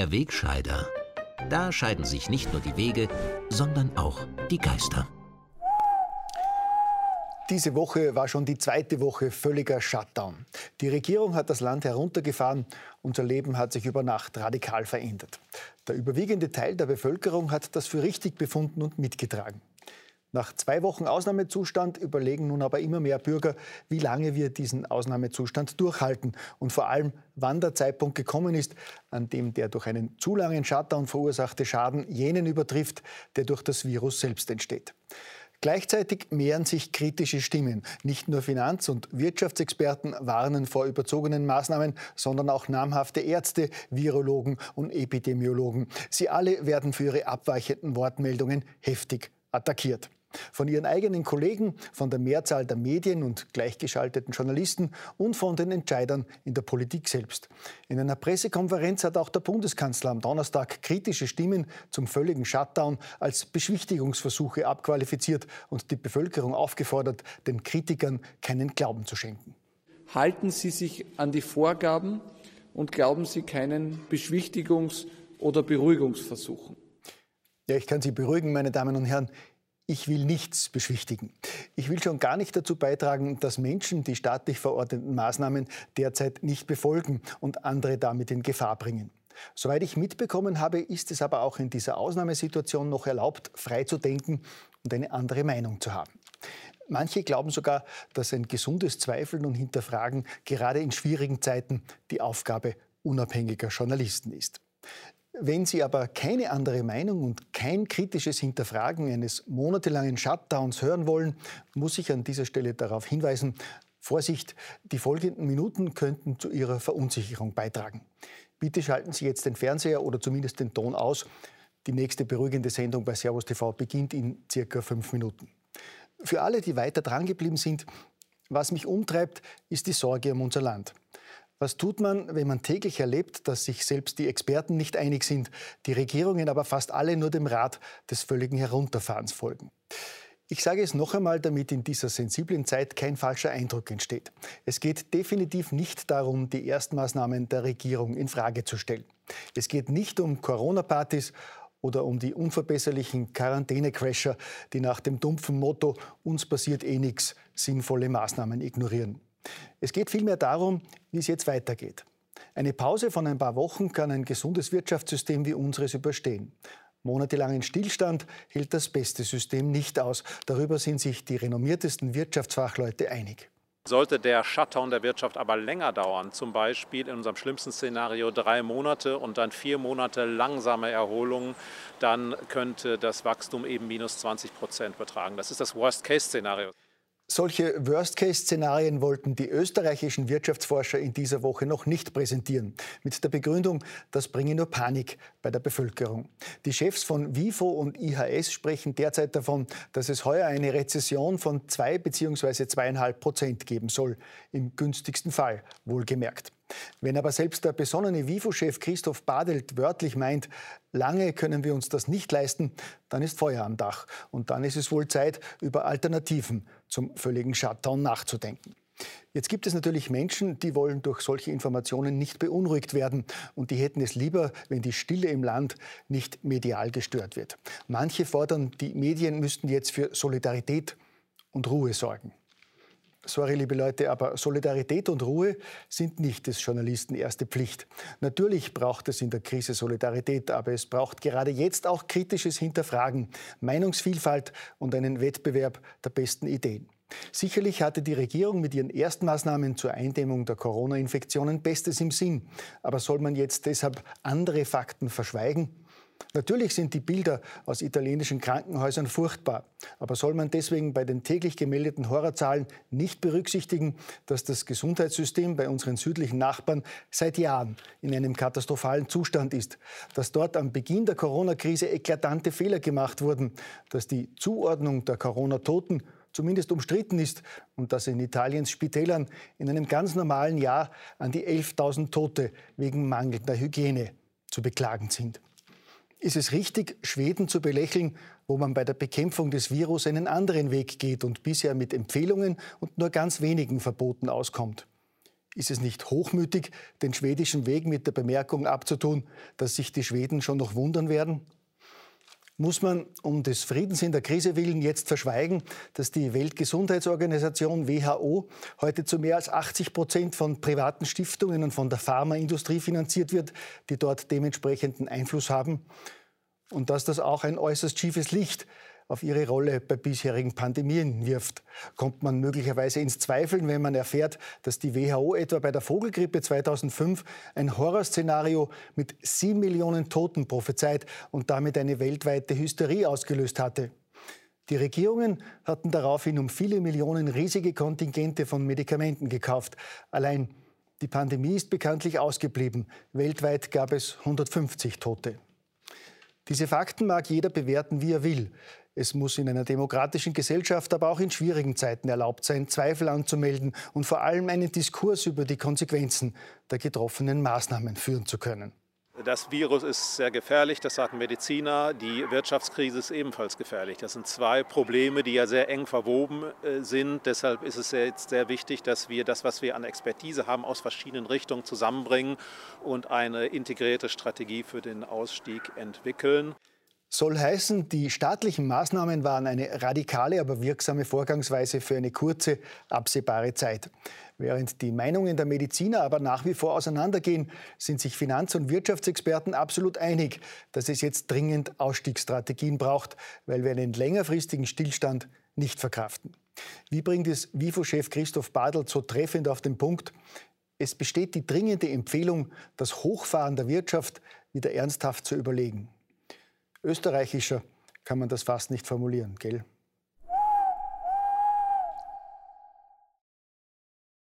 Der Wegscheider. Da scheiden sich nicht nur die Wege, sondern auch die Geister. Diese Woche war schon die zweite Woche völliger Shutdown. Die Regierung hat das Land heruntergefahren. Unser Leben hat sich über Nacht radikal verändert. Der überwiegende Teil der Bevölkerung hat das für richtig befunden und mitgetragen. Nach zwei Wochen Ausnahmezustand überlegen nun aber immer mehr Bürger, wie lange wir diesen Ausnahmezustand durchhalten und vor allem, wann der Zeitpunkt gekommen ist, an dem der durch einen zu langen Shutdown verursachte Schaden jenen übertrifft, der durch das Virus selbst entsteht. Gleichzeitig mehren sich kritische Stimmen. Nicht nur Finanz- und Wirtschaftsexperten warnen vor überzogenen Maßnahmen, sondern auch namhafte Ärzte, Virologen und Epidemiologen. Sie alle werden für ihre abweichenden Wortmeldungen heftig attackiert. Von ihren eigenen Kollegen, von der Mehrzahl der Medien und gleichgeschalteten Journalisten und von den Entscheidern in der Politik selbst. In einer Pressekonferenz hat auch der Bundeskanzler am Donnerstag kritische Stimmen zum völligen Shutdown als Beschwichtigungsversuche abqualifiziert und die Bevölkerung aufgefordert, den Kritikern keinen Glauben zu schenken. Halten Sie sich an die Vorgaben und glauben Sie keinen Beschwichtigungs- oder Beruhigungsversuchen. Ja, ich kann Sie beruhigen, meine Damen und Herren. Ich will nichts beschwichtigen. Ich will schon gar nicht dazu beitragen, dass Menschen die staatlich verordneten Maßnahmen derzeit nicht befolgen und andere damit in Gefahr bringen. Soweit ich mitbekommen habe, ist es aber auch in dieser Ausnahmesituation noch erlaubt, frei zu denken und eine andere Meinung zu haben. Manche glauben sogar, dass ein gesundes Zweifeln und Hinterfragen gerade in schwierigen Zeiten die Aufgabe unabhängiger Journalisten ist. Wenn Sie aber keine andere Meinung und kein kritisches Hinterfragen eines monatelangen Shutdowns hören wollen, muss ich an dieser Stelle darauf hinweisen, Vorsicht, die folgenden Minuten könnten zu Ihrer Verunsicherung beitragen. Bitte schalten Sie jetzt den Fernseher oder zumindest den Ton aus. Die nächste beruhigende Sendung bei Servus TV beginnt in circa fünf Minuten. Für alle, die weiter drangeblieben sind, was mich umtreibt, ist die Sorge um unser Land. Was tut man, wenn man täglich erlebt, dass sich selbst die Experten nicht einig sind, die Regierungen aber fast alle nur dem Rat des völligen Herunterfahrens folgen? Ich sage es noch einmal, damit in dieser sensiblen Zeit kein falscher Eindruck entsteht. Es geht definitiv nicht darum, die Erstmaßnahmen der Regierung in Frage zu stellen. Es geht nicht um Corona-Partys oder um die unverbesserlichen Quarantäne-Crasher, die nach dem dumpfen Motto uns passiert eh nichts sinnvolle Maßnahmen ignorieren. Es geht vielmehr darum, wie es jetzt weitergeht. Eine Pause von ein paar Wochen kann ein gesundes Wirtschaftssystem wie unseres überstehen. Monatelangen Stillstand hält das beste System nicht aus. Darüber sind sich die renommiertesten Wirtschaftsfachleute einig. Sollte der Shutdown der Wirtschaft aber länger dauern, zum Beispiel in unserem schlimmsten Szenario drei Monate und dann vier Monate langsame Erholung, dann könnte das Wachstum eben minus 20 Prozent betragen. Das ist das Worst-Case-Szenario. Solche Worst-Case-Szenarien wollten die österreichischen Wirtschaftsforscher in dieser Woche noch nicht präsentieren. Mit der Begründung, das bringe nur Panik bei der Bevölkerung. Die Chefs von WIFO und IHS sprechen derzeit davon, dass es heuer eine Rezession von zwei bzw. zweieinhalb Prozent geben soll. Im günstigsten Fall, wohlgemerkt. Wenn aber selbst der besonnene WIFO-Chef Christoph Badelt wörtlich meint, lange können wir uns das nicht leisten, dann ist Feuer am Dach. Und dann ist es wohl Zeit, über Alternativen zum völligen Shutdown nachzudenken. Jetzt gibt es natürlich Menschen, die wollen durch solche Informationen nicht beunruhigt werden und die hätten es lieber, wenn die Stille im Land nicht medial gestört wird. Manche fordern, die Medien müssten jetzt für Solidarität und Ruhe sorgen. Sorry, liebe Leute, aber Solidarität und Ruhe sind nicht des Journalisten erste Pflicht. Natürlich braucht es in der Krise Solidarität, aber es braucht gerade jetzt auch kritisches Hinterfragen, Meinungsvielfalt und einen Wettbewerb der besten Ideen. Sicherlich hatte die Regierung mit ihren Erstmaßnahmen zur Eindämmung der Corona-Infektionen Bestes im Sinn. Aber soll man jetzt deshalb andere Fakten verschweigen? Natürlich sind die Bilder aus italienischen Krankenhäusern furchtbar. Aber soll man deswegen bei den täglich gemeldeten Horrorzahlen nicht berücksichtigen, dass das Gesundheitssystem bei unseren südlichen Nachbarn seit Jahren in einem katastrophalen Zustand ist, dass dort am Beginn der Corona-Krise eklatante Fehler gemacht wurden, dass die Zuordnung der Corona-Toten zumindest umstritten ist und dass in Italiens Spitälern in einem ganz normalen Jahr an die 11.000 Tote wegen mangelnder Hygiene zu beklagen sind. Ist es richtig, Schweden zu belächeln, wo man bei der Bekämpfung des Virus einen anderen Weg geht und bisher mit Empfehlungen und nur ganz wenigen Verboten auskommt? Ist es nicht hochmütig, den schwedischen Weg mit der Bemerkung abzutun, dass sich die Schweden schon noch wundern werden? Muss man um des Friedens in der Krise willen jetzt verschweigen, dass die Weltgesundheitsorganisation WHO heute zu mehr als 80 Prozent von privaten Stiftungen und von der Pharmaindustrie finanziert wird, die dort dementsprechenden Einfluss haben? Und dass das auch ein äußerst schiefes Licht auf ihre Rolle bei bisherigen Pandemien wirft. Kommt man möglicherweise ins Zweifeln, wenn man erfährt, dass die WHO etwa bei der Vogelgrippe 2005 ein Horrorszenario mit sieben Millionen Toten prophezeit und damit eine weltweite Hysterie ausgelöst hatte. Die Regierungen hatten daraufhin um viele Millionen riesige Kontingente von Medikamenten gekauft. Allein die Pandemie ist bekanntlich ausgeblieben. Weltweit gab es 150 Tote. Diese Fakten mag jeder bewerten, wie er will. Es muss in einer demokratischen Gesellschaft, aber auch in schwierigen Zeiten erlaubt sein, Zweifel anzumelden und vor allem einen Diskurs über die Konsequenzen der getroffenen Maßnahmen führen zu können. Das Virus ist sehr gefährlich, das sagen Mediziner. Die Wirtschaftskrise ist ebenfalls gefährlich. Das sind zwei Probleme, die ja sehr eng verwoben äh, sind. Deshalb ist es jetzt sehr wichtig, dass wir das, was wir an Expertise haben, aus verschiedenen Richtungen zusammenbringen und eine integrierte Strategie für den Ausstieg entwickeln. Soll heißen, die staatlichen Maßnahmen waren eine radikale, aber wirksame Vorgangsweise für eine kurze, absehbare Zeit. Während die Meinungen der Mediziner aber nach wie vor auseinandergehen, sind sich Finanz- und Wirtschaftsexperten absolut einig, dass es jetzt dringend Ausstiegsstrategien braucht, weil wir einen längerfristigen Stillstand nicht verkraften. Wie bringt es WIFO-Chef Christoph Badl so treffend auf den Punkt? Es besteht die dringende Empfehlung, das Hochfahren der Wirtschaft wieder ernsthaft zu überlegen. Österreichischer kann man das fast nicht formulieren, gell?